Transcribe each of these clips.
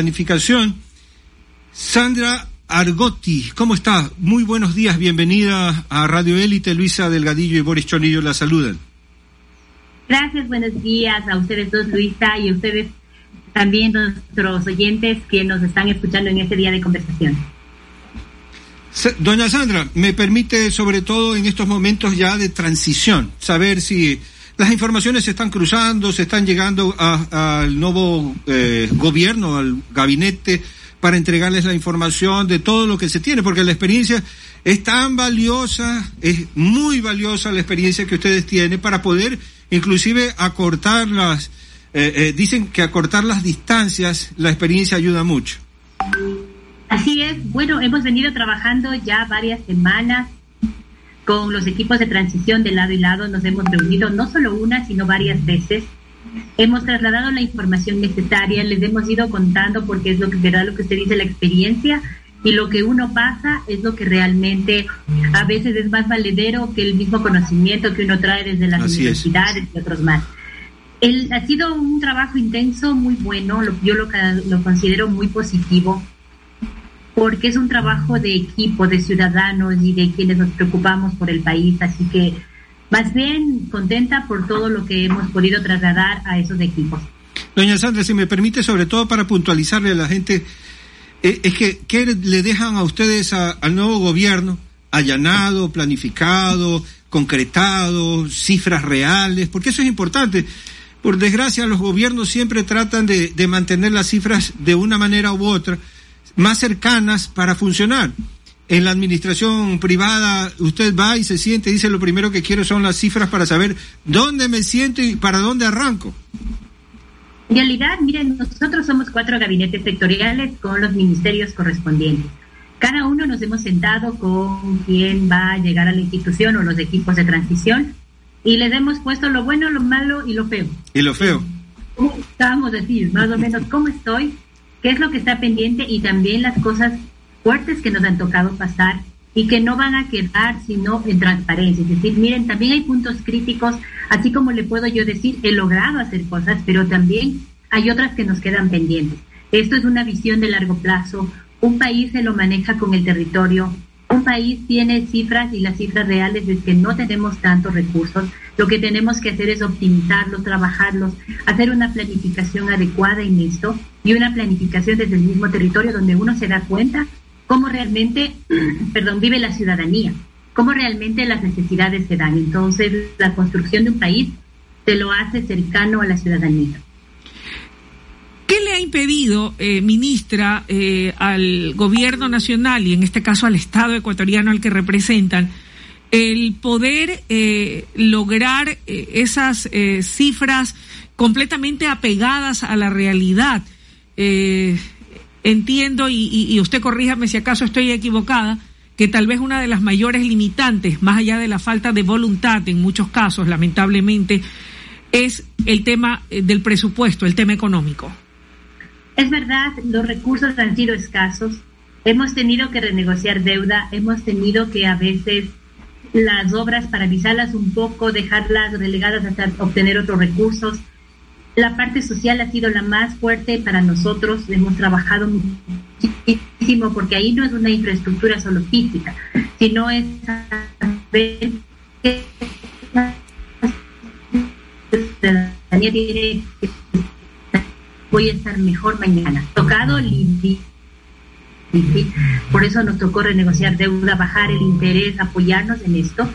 planificación. Sandra Argotti, ¿cómo está? Muy buenos días, bienvenida a Radio Élite, Luisa Delgadillo y Boris Chonillo la saludan. Gracias, buenos días a ustedes dos, Luisa, y a ustedes también, nuestros oyentes que nos están escuchando en este día de conversación. Doña Sandra, me permite sobre todo en estos momentos ya de transición, saber si las informaciones se están cruzando, se están llegando al nuevo eh, gobierno, al gabinete, para entregarles la información de todo lo que se tiene, porque la experiencia es tan valiosa, es muy valiosa la experiencia que ustedes tienen para poder inclusive acortar las, eh, eh, dicen que acortar las distancias, la experiencia ayuda mucho. Así es, bueno, hemos venido trabajando ya varias semanas con los equipos de transición de lado y lado, nos hemos reunido no solo una, sino varias veces. Hemos trasladado la información necesaria, les hemos ido contando porque es lo que verdad lo que usted dice, la experiencia y lo que uno pasa es lo que realmente a veces es más valedero que el mismo conocimiento que uno trae desde las universidades y otros más. El, ha sido un trabajo intenso, muy bueno, yo lo, lo considero muy positivo porque es un trabajo de equipo, de ciudadanos y de quienes nos preocupamos por el país. Así que más bien contenta por todo lo que hemos podido trasladar a esos equipos. Doña Sandra, si me permite, sobre todo para puntualizarle a la gente, eh, es que ¿qué le dejan a ustedes al nuevo gobierno? Allanado, planificado, concretado, cifras reales, porque eso es importante. Por desgracia, los gobiernos siempre tratan de, de mantener las cifras de una manera u otra más cercanas para funcionar. En la administración privada usted va y se siente y dice lo primero que quiero son las cifras para saber dónde me siento y para dónde arranco. En realidad, miren, nosotros somos cuatro gabinetes sectoriales con los ministerios correspondientes. Cada uno nos hemos sentado con quien va a llegar a la institución o los equipos de transición y les hemos puesto lo bueno, lo malo y lo feo. Y lo feo. Vamos a decir, más o menos, ¿cómo estoy? Qué es lo que está pendiente y también las cosas fuertes que nos han tocado pasar y que no van a quedar sino en transparencia. Es decir, miren, también hay puntos críticos, así como le puedo yo decir, he logrado hacer cosas, pero también hay otras que nos quedan pendientes. Esto es una visión de largo plazo. Un país se lo maneja con el territorio, un país tiene cifras y las cifras reales es que no tenemos tantos recursos. Lo que tenemos que hacer es optimizarlos, trabajarlos, hacer una planificación adecuada en esto y una planificación desde el mismo territorio donde uno se da cuenta cómo realmente, perdón, vive la ciudadanía, cómo realmente las necesidades se dan. Entonces, la construcción de un país se lo hace cercano a la ciudadanía. ¿Qué le ha impedido, eh, ministra, eh, al gobierno nacional y en este caso al Estado ecuatoriano al que representan, el poder eh, lograr esas cifras completamente apegadas a la realidad? entiendo, y, y usted corríjame si acaso estoy equivocada, que tal vez una de las mayores limitantes, más allá de la falta de voluntad en muchos casos, lamentablemente, es el tema del presupuesto, el tema económico. Es verdad, los recursos han sido escasos, hemos tenido que renegociar deuda, hemos tenido que a veces las obras paralizarlas un poco, dejarlas relegadas hasta obtener otros recursos. La parte social ha sido la más fuerte para nosotros, hemos trabajado muchísimo porque ahí no es una infraestructura solo física, sino es saber que la ciudadanía tiene voy a estar mejor mañana. Tocado por eso nos tocó renegociar deuda, bajar el interés, apoyarnos en esto.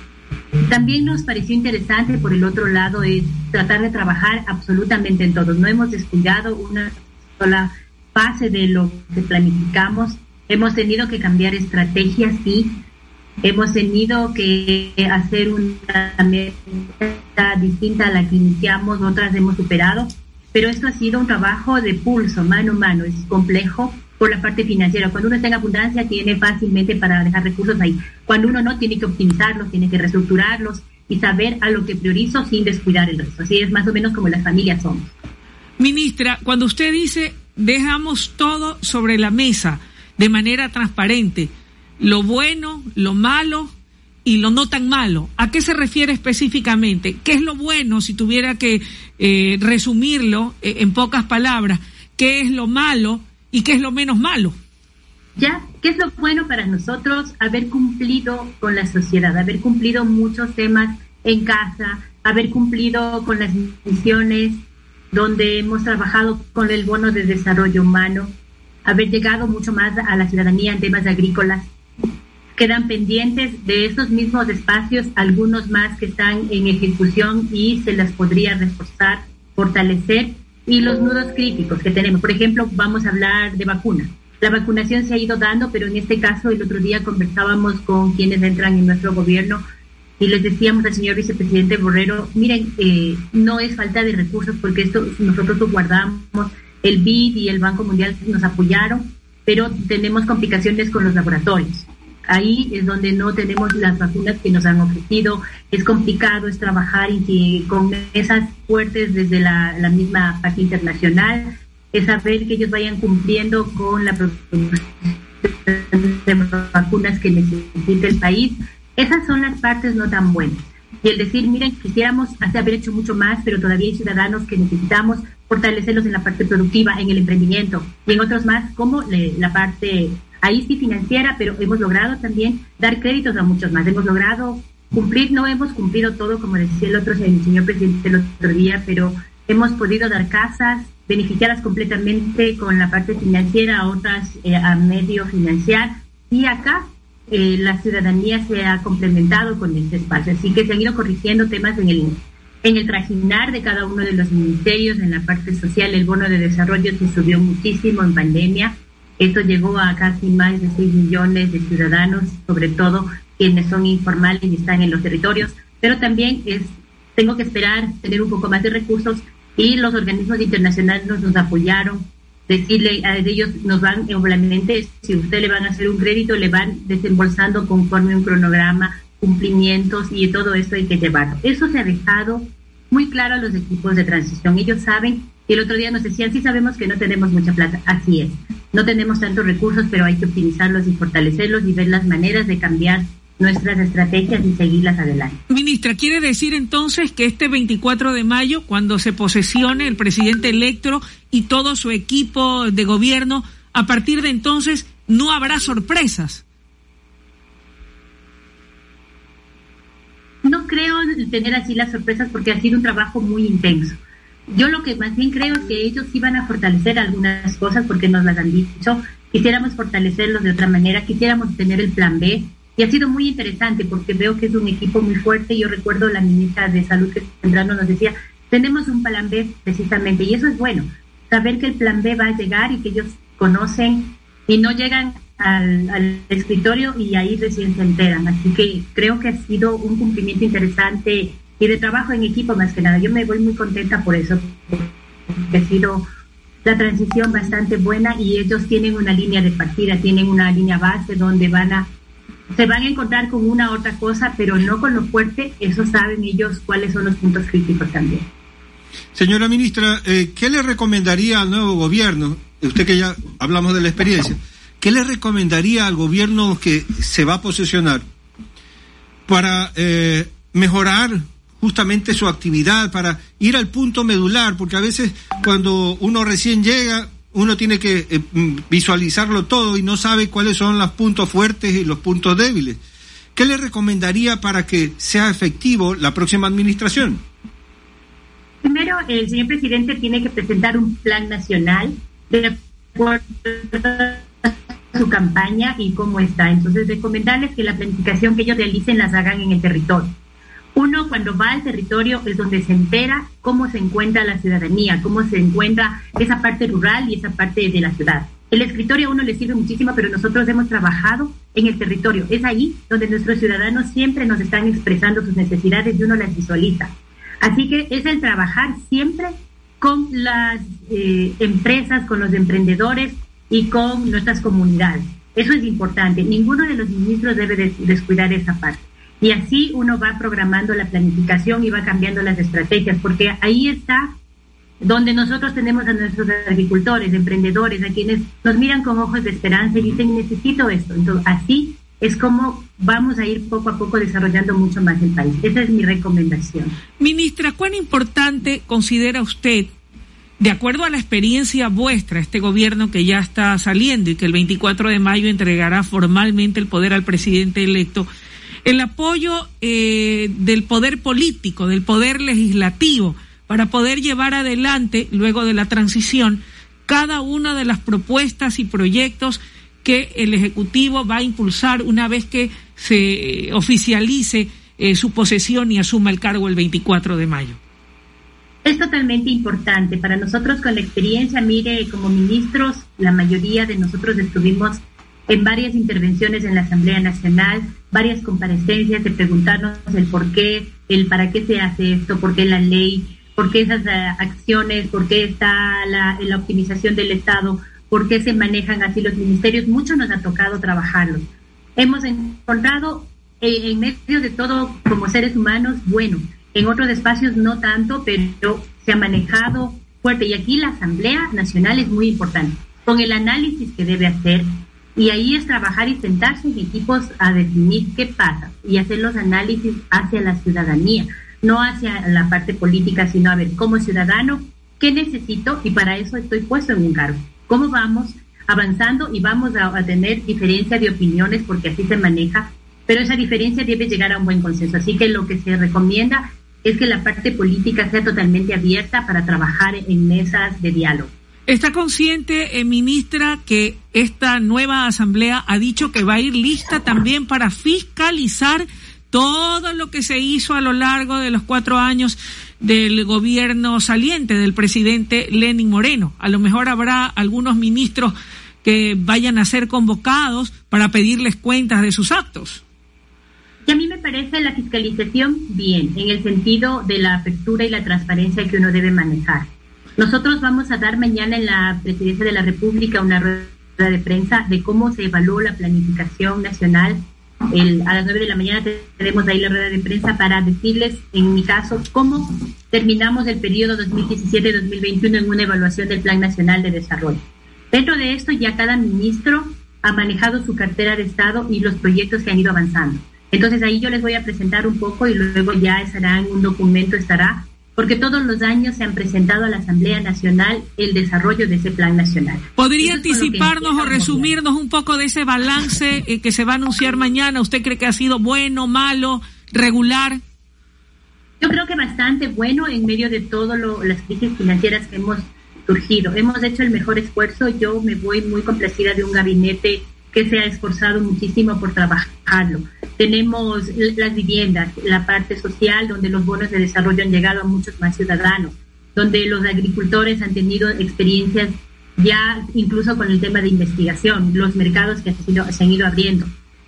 También nos pareció interesante, por el otro lado, es tratar de trabajar absolutamente en todos. No hemos descuidado una sola fase de lo que planificamos. Hemos tenido que cambiar estrategias, sí. Hemos tenido que hacer una meta distinta a la que iniciamos, otras hemos superado pero esto ha sido un trabajo de pulso, mano a mano, es complejo por la parte financiera. Cuando uno está en abundancia, tiene fácilmente para dejar recursos ahí. Cuando uno no, tiene que optimizarlos, tiene que reestructurarlos y saber a lo que priorizo sin descuidar el resto. Así es más o menos como las familias somos. Ministra, cuando usted dice dejamos todo sobre la mesa de manera transparente, lo bueno, lo malo, y lo no tan malo. ¿A qué se refiere específicamente? ¿Qué es lo bueno si tuviera que eh, resumirlo eh, en pocas palabras? ¿Qué es lo malo y qué es lo menos malo. Ya, ¿qué es lo bueno para nosotros? Haber cumplido con la sociedad, haber cumplido muchos temas en casa, haber cumplido con las misiones donde hemos trabajado con el bono de desarrollo humano, haber llegado mucho más a la ciudadanía en temas agrícolas. Quedan pendientes de esos mismos espacios algunos más que están en ejecución y se las podría reforzar, fortalecer y los nudos críticos que tenemos. Por ejemplo, vamos a hablar de vacunas. La vacunación se ha ido dando, pero en este caso el otro día conversábamos con quienes entran en nuestro gobierno y les decíamos al señor vicepresidente Borrero, miren, eh, no es falta de recursos porque esto nosotros lo guardamos, el BID y el Banco Mundial nos apoyaron, pero tenemos complicaciones con los laboratorios. Ahí es donde no tenemos las vacunas que nos han ofrecido. Es complicado, es trabajar con esas fuertes desde la, misma parte internacional, es saber que ellos vayan cumpliendo con la de vacunas que necesita el país esas son las partes no tan buenas. Y el decir, miren, quisiéramos haber hecho mucho más, pero todavía hay ciudadanos que necesitamos fortalecerlos en la parte productiva, en el emprendimiento y en otros más, como la parte ahí sí financiera, pero hemos logrado también dar créditos a muchos más. Hemos logrado cumplir, no hemos cumplido todo, como decía el otro señor presidente el otro día, pero hemos podido dar casas beneficiadas completamente con la parte financiera otras eh, a medio financiar. Y acá eh, la ciudadanía se ha complementado con este espacio. Así que se han ido corrigiendo temas en el, en el trajinar de cada uno de los ministerios, en la parte social, el bono de desarrollo se subió muchísimo en pandemia. Esto llegó a casi más de 6 millones de ciudadanos, sobre todo quienes son informales y están en los territorios, pero también es, tengo que esperar tener un poco más de recursos y los organismos internacionales nos apoyaron decirle a ellos, nos van, obviamente, si usted le van a hacer un crédito, le van desembolsando conforme un cronograma, cumplimientos y todo eso hay que llevarlo. Eso se ha dejado muy claro a los equipos de transición. Ellos saben, y el otro día nos decían, sí sabemos que no tenemos mucha plata, así es. No tenemos tantos recursos, pero hay que optimizarlos y fortalecerlos y ver las maneras de cambiar nuestras estrategias y seguirlas adelante. Ministra, ¿quiere decir entonces que este 24 de mayo, cuando se posesione el presidente electo y todo su equipo de gobierno, a partir de entonces no habrá sorpresas? No creo tener así las sorpresas porque ha sido un trabajo muy intenso. Yo lo que más bien creo es que ellos iban a fortalecer algunas cosas porque nos las han dicho. Quisiéramos fortalecerlos de otra manera, quisiéramos tener el plan B, y ha sido muy interesante porque veo que es un equipo muy fuerte. Yo recuerdo la ministra de Salud que nos decía, tenemos un plan B precisamente, y eso es bueno, saber que el plan B va a llegar y que ellos conocen y no llegan al, escritorio y ahí recién se enteran. Así que creo que ha sido un cumplimiento interesante y de trabajo en equipo más que nada. Yo me voy muy contenta por eso, porque ha sido la transición bastante buena y ellos tienen una línea de partida, tienen una línea base donde van a se van a encontrar con una otra cosa, pero no con lo fuerte, eso saben ellos cuáles son los puntos críticos también. Señora ministra, eh, ¿qué le recomendaría al nuevo gobierno? Usted que ya hablamos de la experiencia, ¿qué le recomendaría al gobierno que se va a posesionar para eh, mejorar justamente su actividad, para ir al punto medular? Porque a veces cuando uno recién llega, uno tiene que eh, mm, visualizarlo todo y no sabe cuáles son los puntos fuertes y los puntos débiles. ¿Qué le recomendaría para que sea efectivo la próxima administración? Primero, el señor presidente tiene que presentar un plan nacional de su campaña y cómo está. Entonces, recomendarles que la planificación que ellos realicen las hagan en el territorio uno cuando va al territorio es donde se entera cómo se encuentra la ciudadanía, cómo se encuentra esa parte rural y esa parte de la ciudad. El escritorio a uno le sirve muchísimo, pero nosotros hemos trabajado en el territorio. Es ahí donde nuestros ciudadanos siempre nos están expresando sus necesidades y uno las visualiza. Así que es el trabajar siempre con las eh, empresas, con los emprendedores y con nuestras comunidades. Eso es importante. Ninguno de los ministros debe descuidar esa parte. Y así uno va programando la planificación y va cambiando las estrategias, porque ahí está donde nosotros tenemos a nuestros agricultores, emprendedores, a quienes nos miran con ojos de esperanza y dicen, necesito esto. Entonces, así es como vamos a ir poco a poco desarrollando mucho más el país. Esa es mi recomendación. Ministra, ¿cuán importante considera usted de acuerdo a la experiencia vuestra, este gobierno que ya está saliendo y que el 24 de mayo entregará formalmente el poder al presidente electo, el apoyo eh, del poder político, del poder legislativo, para poder llevar adelante, luego de la transición, cada una de las propuestas y proyectos que el Ejecutivo va a impulsar una vez que se oficialice eh, su posesión y asuma el cargo el 24 de mayo. Es totalmente importante. Para nosotros con la experiencia, mire, como ministros, la mayoría de nosotros estuvimos en varias intervenciones en la Asamblea Nacional, varias comparecencias de preguntarnos el por qué, el para qué se hace esto, por qué la ley, por qué esas eh, acciones, por qué está la, la optimización del Estado, por qué se manejan así los ministerios. Mucho nos ha tocado trabajarlos. Hemos encontrado eh, en medio de todo como seres humanos, bueno, en otros espacios no tanto, pero se ha manejado fuerte. Y aquí la Asamblea Nacional es muy importante, con el análisis que debe hacer. Y ahí es trabajar y sentarse en equipos a definir qué pasa y hacer los análisis hacia la ciudadanía, no hacia la parte política, sino a ver, como ciudadano, ¿qué necesito? Y para eso estoy puesto en un cargo. ¿Cómo vamos avanzando y vamos a, a tener diferencia de opiniones porque así se maneja? Pero esa diferencia debe llegar a un buen consenso. Así que lo que se recomienda es que la parte política sea totalmente abierta para trabajar en mesas de diálogo. ¿Está consciente, eh, ministra, que esta nueva asamblea ha dicho que va a ir lista también para fiscalizar todo lo que se hizo a lo largo de los cuatro años del gobierno saliente del presidente Lenin Moreno? A lo mejor habrá algunos ministros que vayan a ser convocados para pedirles cuentas de sus actos. Y a mí me parece la fiscalización bien, en el sentido de la apertura y la transparencia que uno debe manejar. Nosotros vamos a dar mañana en la Presidencia de la República una rueda de prensa de cómo se evaluó la planificación nacional. A las nueve de la mañana tenemos ahí la rueda de prensa para decirles, en mi caso, cómo terminamos el periodo 2017-2021 en una evaluación del Plan Nacional de Desarrollo. Dentro de esto ya cada ministro ha manejado su cartera de Estado y los proyectos que han ido avanzando. Entonces ahí yo les voy a presentar un poco y luego ya estará en un documento, estará, porque todos los años se han presentado a la Asamblea Nacional el desarrollo de ese plan nacional. ¿Podría anticiparnos o resumirnos un poco de ese balance eh, que se va a anunciar mañana? ¿Usted cree que ha sido bueno, malo, regular? Yo creo que bastante bueno en medio de todas las crisis financieras que hemos surgido. Hemos hecho el mejor esfuerzo. Yo me voy muy complacida de un gabinete que se ha esforzado muchísimo por trabajarlo. Tenemos las viviendas, la parte social, donde los bonos de desarrollo han llegado a muchos más ciudadanos, donde los agricultores han tenido experiencias ya incluso con el tema de investigación, los mercados que se han ido abriendo.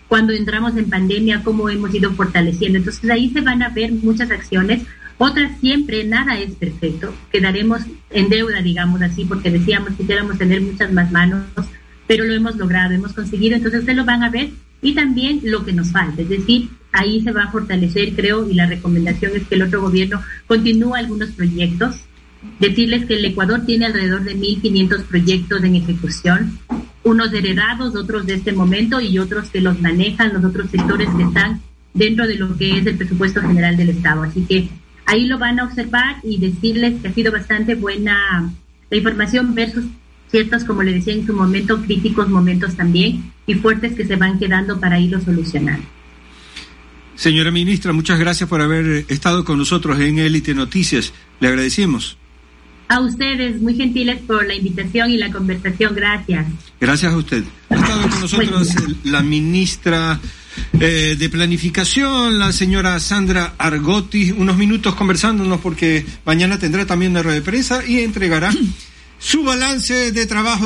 Cuando entramos en pandemia, cómo hemos ido fortaleciendo. Entonces ahí se van a ver muchas acciones. Otras siempre, nada es perfecto. Quedaremos en deuda, digamos así, porque decíamos que quisiéramos tener muchas más manos pero lo hemos logrado, hemos conseguido, entonces ustedes lo van a ver y también lo que nos falta, es decir, ahí se va a fortalecer, creo, y la recomendación es que el otro gobierno continúe algunos proyectos, decirles que el Ecuador tiene alrededor de 1.500 proyectos en ejecución, unos heredados, otros de este momento y otros que los manejan los otros sectores que están dentro de lo que es el presupuesto general del Estado. Así que ahí lo van a observar y decirles que ha sido bastante buena la información versus ciertos, como le decía en su momento, críticos momentos también y fuertes que se van quedando para irlo solucionando. Señora ministra, muchas gracias por haber estado con nosotros en Élite Noticias. Le agradecemos. A ustedes, muy gentiles por la invitación y la conversación. Gracias. Gracias a usted. Ha estado con nosotros la ministra eh, de Planificación, la señora Sandra Argotti, unos minutos conversándonos porque mañana tendrá también una rueda de prensa y entregará su balance de trabajo